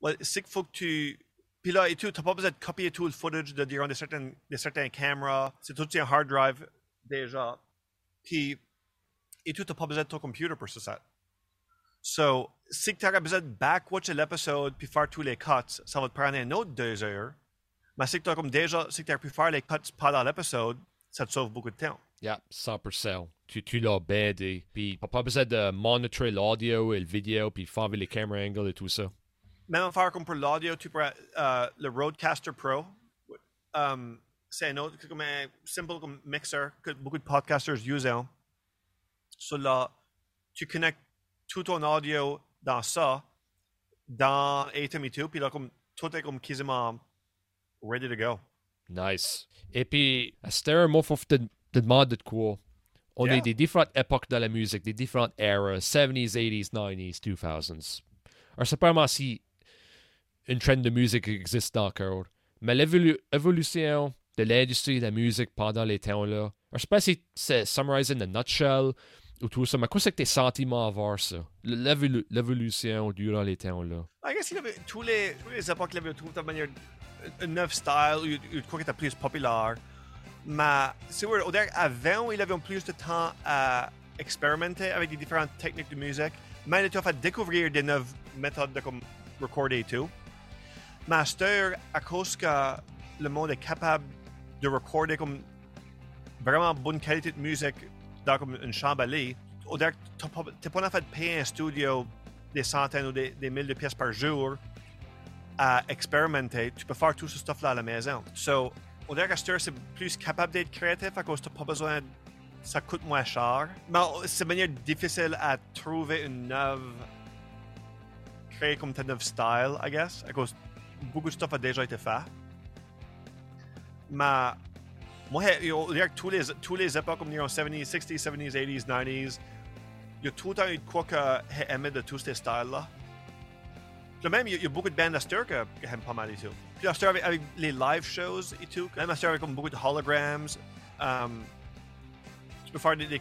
well, c'est qu'il faut que tu, Puis là, et tout, t'as pas besoin de copier tout le footage de durant des certaines, des certaines caméras. C'est tout sur un hard drive déjà. Puis, et tout, t'as pas besoin de ton computer pour ça. So, si tu as besoin de back-watcher l'épisode puis faire tous les cuts, ça va te prendre un autre deux heures. Mais si tu as comme déjà, si tu as pu faire les cuts pas dans l'épisode, ça te sauve beaucoup de temps. Yeah, 100%. Tu, tu l'as bédé. Puis, t'as pas besoin de monitorer l'audio et le vidéo, puis faire les camera angles et tout ça. Même affaire comme pour l'audio, tu pourrais, euh, le Roadcaster Pro, um, c'est un autre, comme un simple comme mixer que beaucoup de podcasters utilisent. So là, tu connectes tout ton audio dans ça, dans Atom et tout, puis là, comme, tout est comme quasiment ready to go. Nice. Et puis, à ce moment, il faut te, te demander de quoi. On Yeah. a des différentes époques dans la musique, des différentes eras, 70s, 80s, 90s, 2000s. Alors, c'est pas vraiment si une trend de musique existe encore, mais l'évolution de l'industrie de la musique pendant les temps-là. Alors, je sais pas si c'est summarisé in a nutshell ou tout ça, mais c'est que tes sentiments à voir ça? L'évolu- L'évolution durant les temps-là? I guess il avait tous les, tous les époques, il avait trouvé de manière un neuf style, ou ou de quoi qui était plus populaire. Mais c'est vrai, avant, il avait plus de temps à expérimenter avec des différentes techniques de musique. Mais il a fait découvrir des nouvelles méthodes de comme recorder et tout. Heure, à cause que le monde est capable de recorder comme vraiment bonne qualité de musique dans comme une chambre à lit, au début, tu n'es pas en fait de payer un studio des centaines ou des, des mille de pièces par jour à expérimenter, tu peux faire tout ce stuff-là à la maison. So, au début, c'est plus capable d'être créatif à cause que pas besoin, ça coûte moins cher. Mais c'est manière difficile à trouver une œuvre créée comme neuve style, I guess, à cause beaucoup de stuff a déjà été fait. Mais moi, début, tous les, tous les époques comme disons, 70s, 60s, 70s, 80s, 90s, il y a tout le temps eu de quoi que aimé de tous ces styles-là. Puis même, il y, a, il y a beaucoup de bandes à Stir que j'aime pas mal et tout. Puis à Stir, avec, avec les live shows et tout, même à Stir, avec comme beaucoup de holograms, um, tu peux faire des... des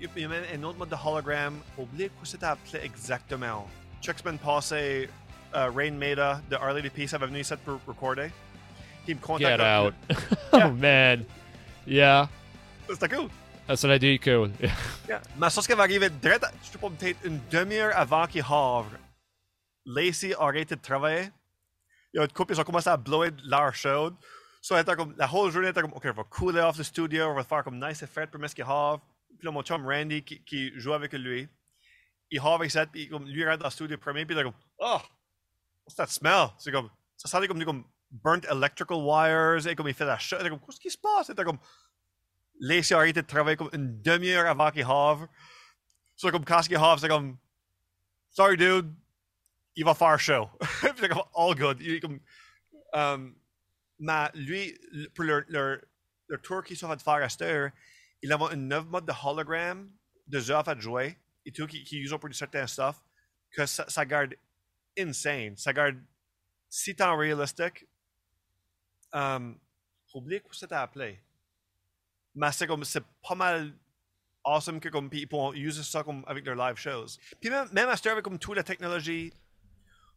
il y a même un autre mode de hologram. Oubliez quoi c'était appelé exactement. Chuck semaine passée, uh, Rain Maida de Our Lady Peace avait venu ici pour recorder. Il me contacte. Get out. *laughs* Yeah. oh man. Yeah. C'était cool. That's what I do cool. *laughs* Yeah. Mais ça, ce qui va arriver direct, je sais pas, peut-être une demi-heure avant qu'il havre, Lacey a arrêté de travailler. Il y a une couple, ils ont commencé à blower l'air chaude. So, elle était comme, la whole journée, elle était comme, OK, on va cooler off the studio, on va faire comme nice effet pour mettre ce qu'il havre. Puis là, mon chum Randy, qui, qui joue avec lui, il havre avec ça, puis comme, lui, rentre dans le studio premier, puis il est comme, oh, what's that smell? C'est comme, ça sentait comme, du comme burnt electrical wires, et comme il fait la était comme, qu'est-ce qui se passe? Était comme, Lacey a arrêté de travailler comme une demi-heure avant qu'il havre. So, comme quand il havre, c'est comme, sorry dude, il va faire show. *laughs* C'est comme, all good. Il est um, mais lui, pour leur, tour qu'ils sont en train de faire à cette heure, il a une neuf mode de hologram de jeux à jouer et tout, qui, qui usent pour certains stuff, que ça, ça garde insane. Ça garde si temps réalistique. Oublié quoi c'était appelé. Mais c'est comme, c'est pas mal awesome que comme, ils pourront utiliser ça comme avec leurs live shows. Puis même, même à heure, avec comme toute la technologie,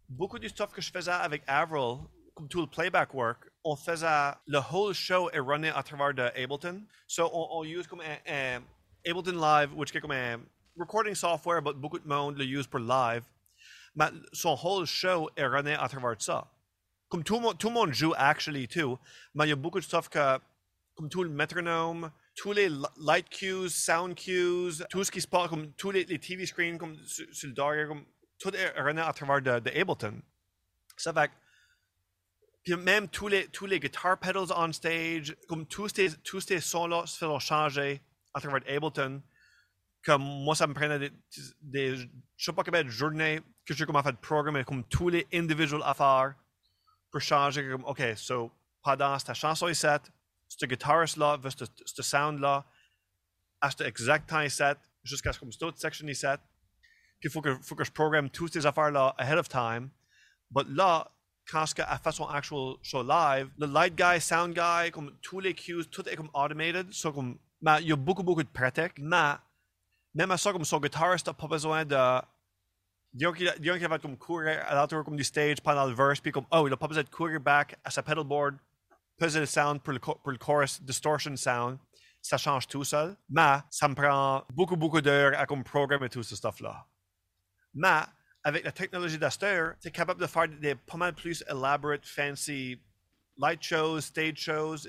beaucoup du stuff que je faisais avec Avril, comme tout le playback work, on faisait le whole show est runné à travers de Ableton. So on, on use comme un, Ableton Live, which est comme un recording software, but beaucoup de monde le use pour live. Mais son whole show est runné à travers de ça. Comme tout le monde, tout le monde joue actually too, mais il y a beaucoup de stuff que, comme tout le métronome, tous les li- light cues, sound cues, tout ce qui se passe, comme tous les, les TV screens, comme sur, sur le derrière, comme tout est runné à travers de, de Ableton. Ça fait puis même tous les, tous les guitar pedals on stage, comme tous ces, tous ces sons-là se font changer à travers Ableton. Comme moi, ça me prenait des, des je sais pas combien de journées que j'ai commencé à programmer comme tous les individual affaires pour changer OK, so, pendant cette chanson ici, ce guitariste-là veut ce, ce sound-là à cet exact temps ici, jusqu'à ce que cette autre section ici. Puis faut que, programme toutes ces affaires-là ahead of time. But là, quand qu'elle fait actual show live, le light guy, sound guy, comme tous les cues, tout est comme automated. So, comme, mais il y a beaucoup, beaucoup de pratique. Mais même à ça, comme son guitariste de disons qu'il a- disons qu'il va comme courir alentour comme du stage pendant le verse, puis comme, oh, il a pas besoin de courir back à sa pedalboard, peser le sound pour le, pour le chorus, distortion sound. Ça change tout seul. Mais ça me prend beaucoup, beaucoup d'heures à comme programmer tout ce stuff-là. Mais avec la technologie d'Aster, tu es capable de faire des pas mal plus elaborate, fancy light shows, stage shows,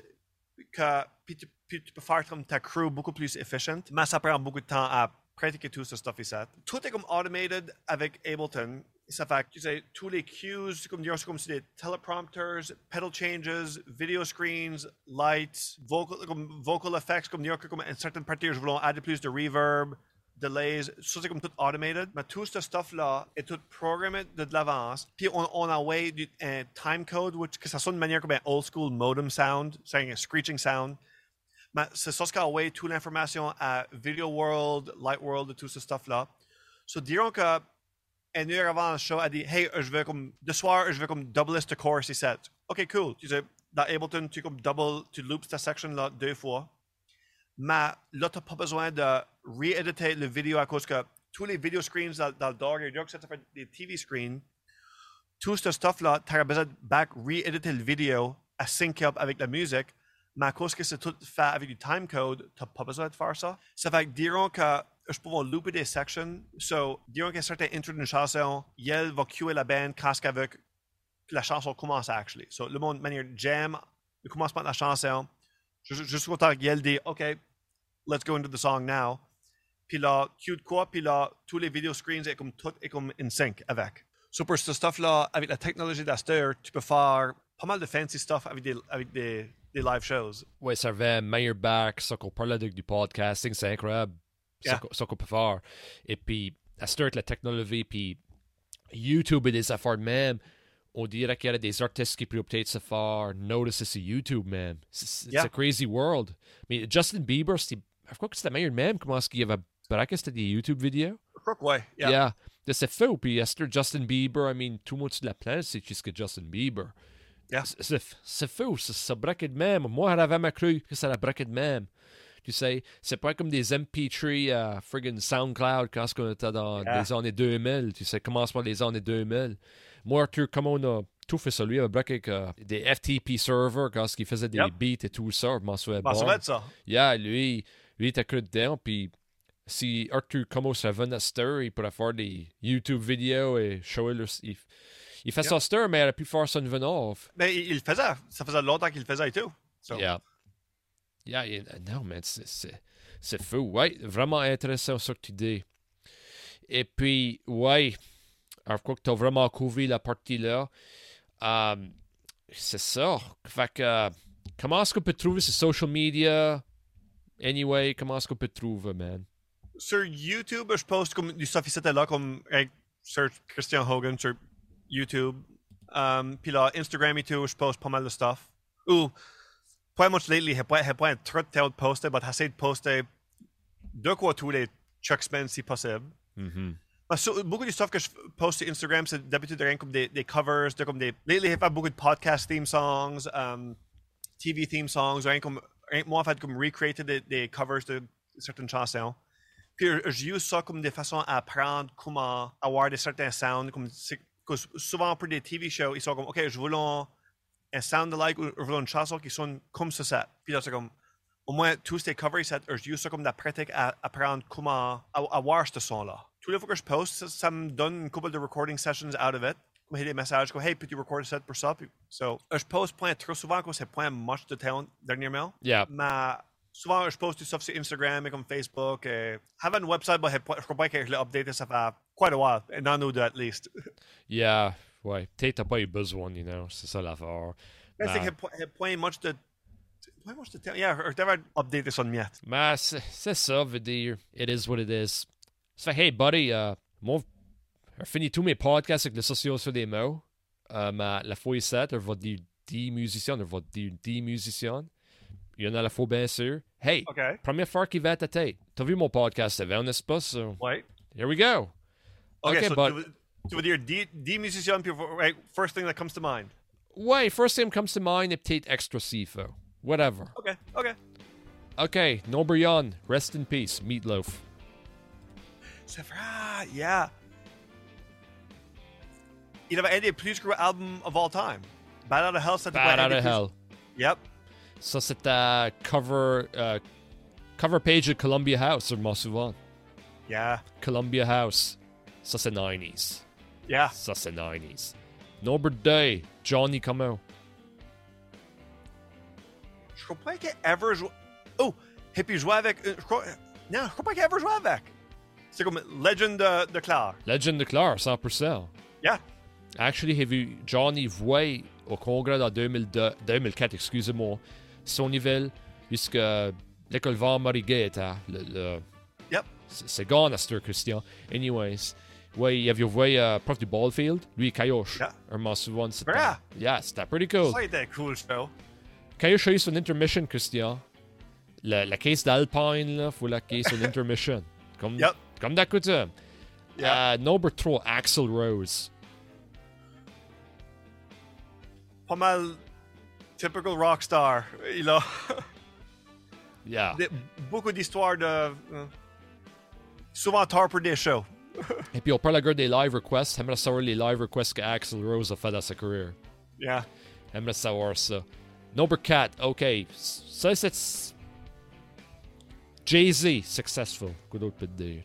que, puis, tu, puis tu peux faire comme ta crew beaucoup plus efficient, mais ça prend beaucoup de temps à pratiquer tout ce stuff ici. Tout est comme automated avec Ableton. Ça fait que tu sais, tous les cues, comme dire, comme des teleprompters, pedal changes, video screens, lights, vocal, comme vocal effects, comme dire que comme en certaines parties, je voulais ajouter plus de reverb, delays, ça c'est comme tout automated. Mais tout ce stuff-là est tout programmé de, de l'avance. Puis on, on envoie du un time code, which, que ça sonne de manière comme un old school modem sound, c'est un screeching sound. Mais c'est ça qui envoie toute l'information à Video World, Light World et tout ce stuff-là. So, dirons que une heure avant le show, elle dit Hey, je veux comme, de soir, je veux comme double ce chorus ici. Ok, cool. Tu sais, dans Ableton, tu comme double, tu loops ta section-là deux fois. Mais là, tu n'as pas besoin de rééditer le vidéo à cause que tous les video screens dans, dans le dog, et que ça TV screens, tout ce stuff-là, tu as besoin de back rééditer le vidéo à sync up avec la musique. Mais à cause que c'est tout fait avec du timecode, tu n'as pas besoin faire ça. Ça fait que dirons que je peux looper des sections. So, dirons qu'à certain intro d'une chanson, Yel va cuer la band quand avec la chanson commence actually. So, le monde, de manière jam, le commencement de la chanson, jusqu'au temps que Yel dit, OK, let's go into the song now. Puis là, cue de quoi, puis là, tous les video screens est comme tout est comme in sync avec. So, pour ce stuff-là, avec la technologie d'Aster, tu peux faire pas mal de fancy stuff avec des, des live shows. Ouais, ça revient meilleur back, ça qu'on parle avec du podcasting, c'est incroyable. Yeah. qu'on- Ça qu'on peut faire. Et puis, à start la technologie, puis YouTube et des affaires de même, on dirait qu'il y a des artistes qui pourraient peut-être se faire notice sur YouTube, man. C'est Yeah. a crazy world. Mais Justin Bieber, je crois que c'était meilleur même. Comment est-ce qu'il y avait, braqué, c'était des YouTube vidéos? Je crois que ouais. Yeah. Yeah. De C'est fou. Puis, start Justin Bieber, I mean, tout le monde sur la planète, c'est juste que Justin Bieber. Yeah. C'est- fou, ça, ça braque de même. Moi, j'avais ma cru que ça la braquait de même. Tu sais, c'est pas comme des MP3 à friggin' SoundCloud quand on était dans Yeah. les années 2000. Tu sais, commencement des années 2000. Moi, Arthur, comme on a tout fait ça, lui, il avait braqué avec euh, des FTP servers quand il faisait des Yep. beats et tout ça. Je m'en souviens ça bon. ça. Yeah, lui, lui, il était cru dedans. Puis si Arthur Como se venait à Stir, il pourrait faire des YouTube vidéos et shower le. Il, il fait à Stir, mais il aurait pu faire off. Mais il, il le faisait. Ça faisait longtemps qu'il le faisait et tout. So, Yeah. Yeah, yeah, non, mais c'est- fou. Ouais, vraiment intéressant ce que tu dis. Et puis, ouais, alors, je crois que tu as vraiment couvert la partie-là. Euh, c'est ça. Fait que, euh, comment est-ce qu'on peut trouver sur social media? Anyway, comment est-ce qu'on peut trouver, man? Sur YouTube, je poste comme du stuff ici là, comme hey, sur Christian Hogan sur YouTube. Um, puis là, Instagram et tout, je poste pas mal de stuff. Ou, pas much lately, j'ai pas, j'ai pas un de temps de poster, mais j'essaie de poster deux quoi tous les Chuck semaines si possible. Mhm. Parce que beaucoup du stuff que je poste sur Instagram, c'est d'habitude rien comme des, des covers, de comme des. Lately, j'ai fait beaucoup de podcast theme songs, um, TV theme songs, rien comme. Rien, moi, en fait, comme recreater des, des covers de certaines chansons. Puis, euh, j'use ça comme des façons à apprendre comment avoir des certains sounds. Comme, que souvent, pour des TV shows, ils sont comme, OK, je voulais un, un sound alike ou je voulais une chanson qui sonne comme ce set. Puis là, c'est comme, au moins, tous ces covers sets, je use ça comme de la pratique à apprendre comment avoir ce son-là. Tous les fois que je poste, ça, ça me donne une couple de recording sessions out of it. Comme des messages comme Hey, peux-tu record set pour ça? Puis, so, euh, je poste point trop souvent que c'est point much de temps dernièrement. Yeah. Mais souvent, je poste du stuff sur Instagram et comme Facebook. Et have un website, mais je crois pas que je l'ai updaté, ça fait quite a while. An deux, at least. Yeah. Ouais. Peut-être t'as pas eu besoin, you know. C'est ça l'affaire. Mais c'est que j'ai point much de. Point much de temps. Yeah, je devrais updater ça de miette. Mais c'est ça, veut dire. It is what it is. Ça fait, hey, buddy, euh, moi, j'ai fini tous mes podcasts avec les sociaux sur des mots. Euh, mais la fois 7, je vais dire 10 musiciens, je vais dire 10 musiciens. Il y en a la fois, bien sûr. Hey, OK. première fois qui va à ta tête. T'as vu mon podcast avant, n'est-ce pas? So, Ouais. here we go. OK, Okay, so but- tu, veux, tu veux dire 10, 10 musiciens, puis right, first thing that comes to mind? Ouais, first thing comes to mind est peut-être extra CFO. Whatever. OK, OK. Okay, no Brian, rest in peace, Meatloaf. C'est vrai, yeah. il avait un des plus gros albums of all time. Bad Out of Hell, c'était Bad un Out des of plus- Hell. Yep. Ça, c'était cover, euh, cover page de Columbia House, je m'en souviens. Yeah. Columbia House. Ça, c'est 90s. Yeah. Ça, c'est 90s. Number Day, Johnny come out. Je crois pas qu'il ait ever joué. Oh! Et puis joué avec. euh, Je crois. Non, je crois pas qu'il ait ever joué avec. C'est comme Legend de, de Claire. Legend de Claire, 100%. Yeah. Actually, j'ai vu Johnny Voy au congrès en 2002, 2004, excusez-moi, Sonyville, puisque l'école Van Marie était. Le, le- Yep. c'est gone à Christian. Anyways, ouais, il avait vu euh, prof du Ballfield, lui, Kayosh. Yeah. Un m'en souviens, c'était. Yeah. Yeah, c'était pretty cool. Ça un cool show. Kayosh a eu son intermission, Christian. La, la caisse d'Alpine, là, faut la caisse son *laughs* intermission. Comme, Yep. comme d'habitude. Yeah. Euh, number 3, Axel Rose. Pas mal. Typical rockstar. Il a Yeah. des- beaucoup d'histoires de. euh, souvent tard pour des shows. Et puis on parle encore des live requests. J'aimerais savoir les live requests que Axel Rose a fait dans sa carrière. Yeah. J'aimerais savoir ça. Number 4, ok. Ça, c'est. Jay-Z, successful. Que d'autre peut te dire?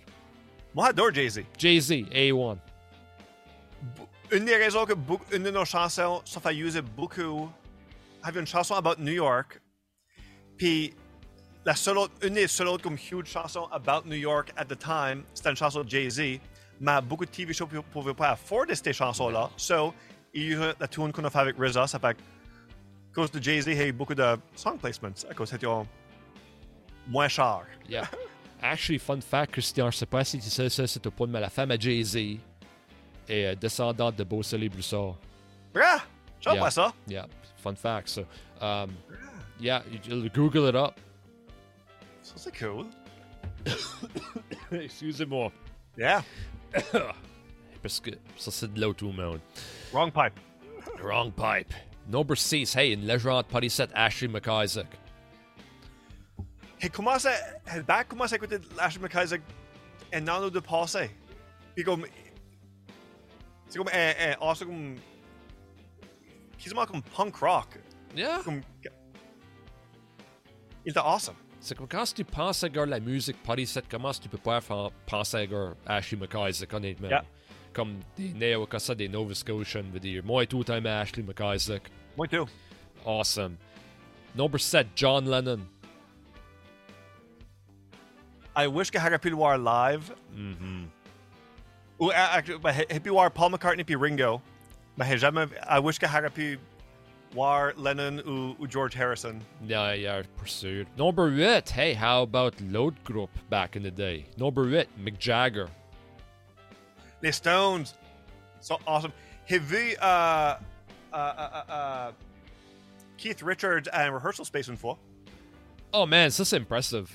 Moi, j'adore Jay-Z. Jay-Z, A1. Une des raisons que beaucoup, une de nos chansons se fait user beaucoup, avait une chanson about New York. Puis, la seule autre, une des seules autres comme huge chansons about New York at the time, c'était une chanson de Jay-Z. Mais beaucoup de TV shows ne pouvaient pas afforder ces chansons-là. So, il y a la tune qu'on a fait avec RZA, ça fait à cause de Jay-Z, il y a eu beaucoup de song placements, à cause c'était moins cher. Yeah. *laughs* Actually, fun fact, Christian, je sais pas si tu sais ça, c'est au point de la femme à Jay-Z est euh, descendante de Beausoleil Broussard. Ah! Je sais Yeah. pas ça. Yeah, fun fact. So, um, yeah, Google it up. Ça, c'est cool. *coughs* Excusez-moi. Yeah. Parce que ça, c'est de monde. Wrong pipe. Wrong pipe. Number 6, hey, une légende parisienne, Ashley McIsaac. Il commence à. Le back commence à écouter Ashley McIsaac un an deux passé. Puis comme. C'est comme un. un c'est comme. Quasiment comme punk rock. Yeah. Comme. Était awesome. C'est comme quand tu penses à la musique parisienne, comment tu peux pas faire penser à Ashley McIsaac, honnêtement. Yeah. Comme des néo comme ça, des Nova Scotian, veut dire. Moi, tout le temps, Ashley McIsaac. Moi, tout. Awesome. Number 7, John Lennon. I wish que j'aurais pu le voir live. Mm-hmm. Ou, ben, j'ai pu voir Paul McCartney puis Ringo. Mais jamais. I wish que j'aurais pu voir Lennon ou, ou George Harrison. Yeah, yeah, pursued. Number 8, hey, how about l'autre groupe back in the day? Number 8, Mick Jagger. Les Stones sont awesome. J'ai vu euh, euh, euh, euh, Keith Richards à un rehearsal space une fois. Oh man, ça c'est impressive.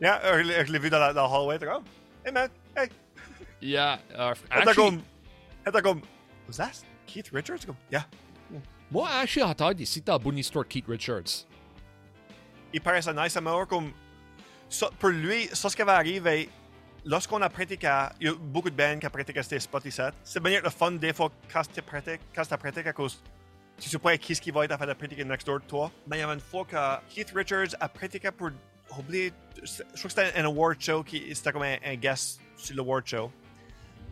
Yeah, euh, je l'ai- je l'ai vu dans la, dans le hallway. T'es comme, hey man, hey. Yeah, uh, T'es actually, comme, t'es comme, was that Keith Richards? Comme, yeah. Moi, j'ai entendu ici dans Bonnie Store Keith Richards. Il paraissait nice à comme, ça, pour lui, ça ce qui va arriver, lorsqu'on a pratiqué, il y a beaucoup de bands qui pratiqué ces spots ici. C'est bien le fun des fois quand tu pratiques, quand tu pratiques à cause tu sais pas qui ce qui va être à faire de pratiquer next door de toi. Mais il y avait une fois que Keith Richards a pratiqué pour oublier, je crois que c'était un award show qui c'était comme un, un guest sur l'award show.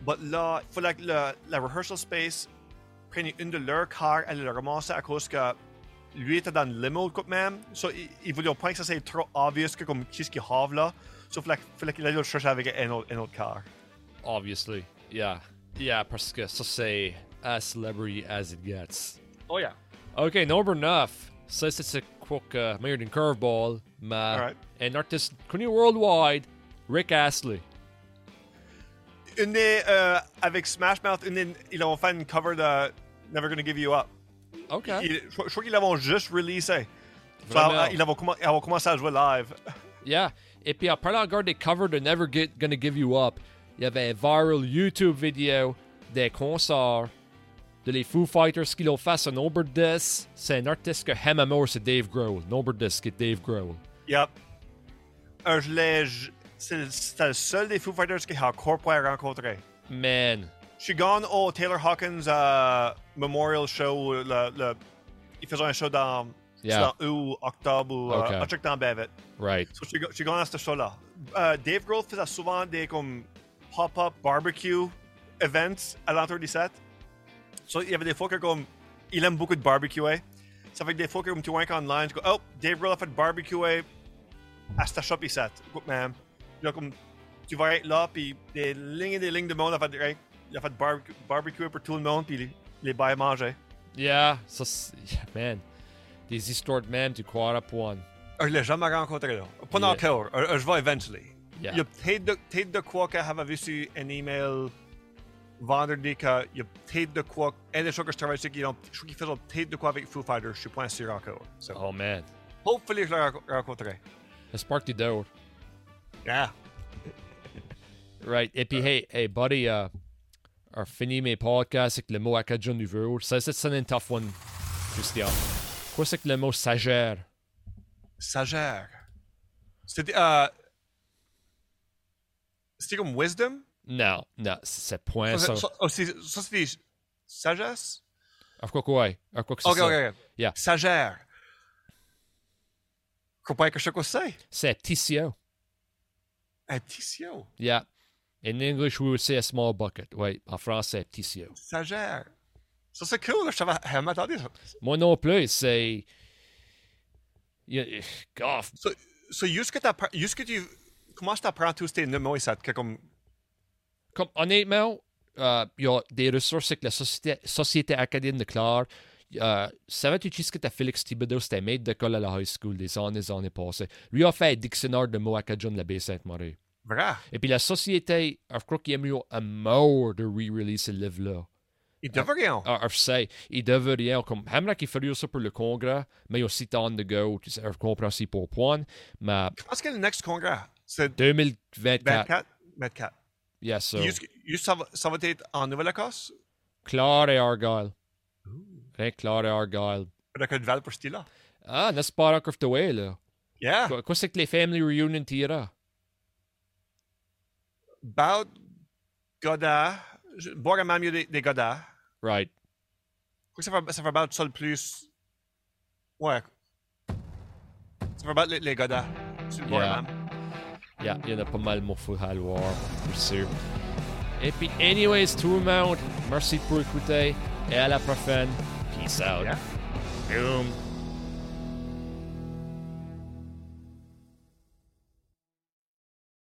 Mais là, il fallait que le, la rehearsal space prenne une de leurs cars, elle le ramasser à cause que lui était dans le limo quand même. So, il, il voulait pas que ça soit trop obvious que comme qu'est-ce qu'il have là. So, il fallait, fallait qu'il aille le chercher avec un autre, un autre car. Obviously. Yeah. Yeah, parce que ça c'est as celebrity as it gets. Oh yeah. Ok, number 9. Ça c'est quoi que meilleur d'une curveball, mais Alright. un artiste connu worldwide, Rick Astley. Une euh, avec Smash Mouth, une ils ont fait une cover de Never Gonna Give You Up. Ok. Je, je crois qu'ils l'avaient juste releasé. Vraiment. euh, ils, ils avaient commencé à jouer live. *laughs* Yeah. Et puis en parlant encore des covers de Never Get, Gonna Give You Up, il y avait un viral YouTube vidéo des concerts de les Foo Fighters qui l'ont fait sur Number 10. C'est un artiste que à mort, c'est Dave Grohl. Number 10, c'est Dave Grohl. Yep. Euh, je l'ai. C'était le seul des Foo Fighters qui a encore pas rencontré. Man, Je suis gone au Taylor Hawkins euh, Memorial Show. Le, le, il faisait un show dans, Yeah. dans août, octobre ou euh, Okay. un truc dans Bevet. Right. So, je je suis gone à ce show-là. Euh, Dave Grohl faisait souvent des comme pop-up barbecue events à l'entour du set. So, il y avait des fois que comme il aime beaucoup de barbecue. Ça fait que des fois que comme tu vois online, tu go, oh, Dave Grohl a fait barbecue à ce shop ici. Écoute, man. Là, comme tu vas être là, puis des lignes et des lignes de monde, a fait, right, il a fait barbecue, barbecue pour tout le monde, puis les, les bails manger. Yeah. Ça, yeah, man. Des histoires de même, tu croiras point. Je l'ai jamais rencontré là. Pas Yeah. encore. Je je vais eventually. Yeah. Il y a peut-être de, peut-être de quoi que j'avais reçu un email vendredi que il y a peut-être de quoi. Un des choses que je travaille sur, je crois qu'ils faisaient peut-être de quoi avec Foo Fighters. Je suis pas sûr encore. So, Oh, man. hopefully, je le renco- rencontrerai. J'espère que tu dors. Yeah. Right. Et puis, hey, hey, buddy, uh, on fini mes podcasts avec le mot acadien du jour. Ça, c'est c'est un tough one, Christian. Quoi, c'est que le mot sagère? Sagère. C'était. Euh, c'était comme wisdom? Non, non, c'est point ça. Ça, ça, oh, c'est- ça, c'était sagesse? Of quoi, quoi? Of quoi que c'est Ok, ça? ok, ok. Yeah. Sagère. Comprends que je sais quoi c'est? C'est tissio. Un tissio. Yeah. In English, we would say a small bucket. Oui, en français, tissio. Sagère. Ça, c'est cool. Je ça. Moi non plus, c'est... Goff. So, so tu commences à apprendre tous ces mots ici, que comme. Comme, honnêtement, euh, il y a des ressources avec la Société, société acadienne de Clare. Euh, Savais-tu ce que Félix Thibodeau, c'était maître d'école à la high school des années, années passées? Lui a fait un dictionnaire de mots acadiens de la baie Sainte-Marie. Vrai? Et puis la société, je crois qu'il y a mieux un mort de re-release ce livre-là. Il devrait rien. Ah, je sais, il devrait, comme, j'aimerais qu'il ferait ça pour le congrès, mais aussi temps de go, tu sais, je comprends aussi pour point, mais Je pense que le next congrès, c'est 2024, 24. 24. yes, so, Juste, juste ça, ça va être en Nouvelle-Écosse? Clare et Argyle. Rien que Clare et Argyle. Avec une val pour ce style-là. Ah, n'est-ce pas encore de way, là? Yeah. Quoi, quoi c'est que les family reunion tira? About Godard. Je- Boire même mieux des, des Godard. Right. Je crois que ça fait, ça fait about ça le plus. Ouais. Ça fait about les, les Godard. C'est le boire Yeah. même. Yeah, il y en a pas mal mon fou à le voir, pour sûr. Et puis, anyways, tout le monde, merci pour écouter et à la prochaine. Peace out. Yeah. Boom.